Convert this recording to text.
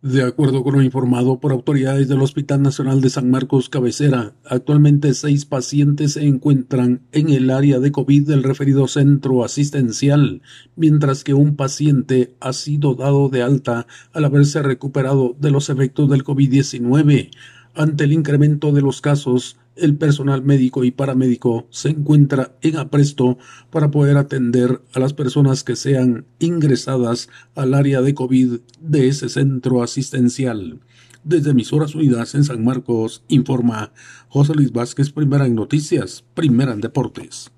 De acuerdo con lo informado por autoridades del Hospital Nacional de San Marcos Cabecera, actualmente seis pacientes se encuentran en el área de COVID del referido centro asistencial, mientras que un paciente ha sido dado de alta al haberse recuperado de los efectos del COVID-19. Ante el incremento de los casos, el personal médico y paramédico se encuentra en apresto para poder atender a las personas que sean ingresadas al área de COVID de ese centro asistencial. Desde Emisoras Unidas en San Marcos, informa José Luis Vázquez, primera en noticias, primera en deportes.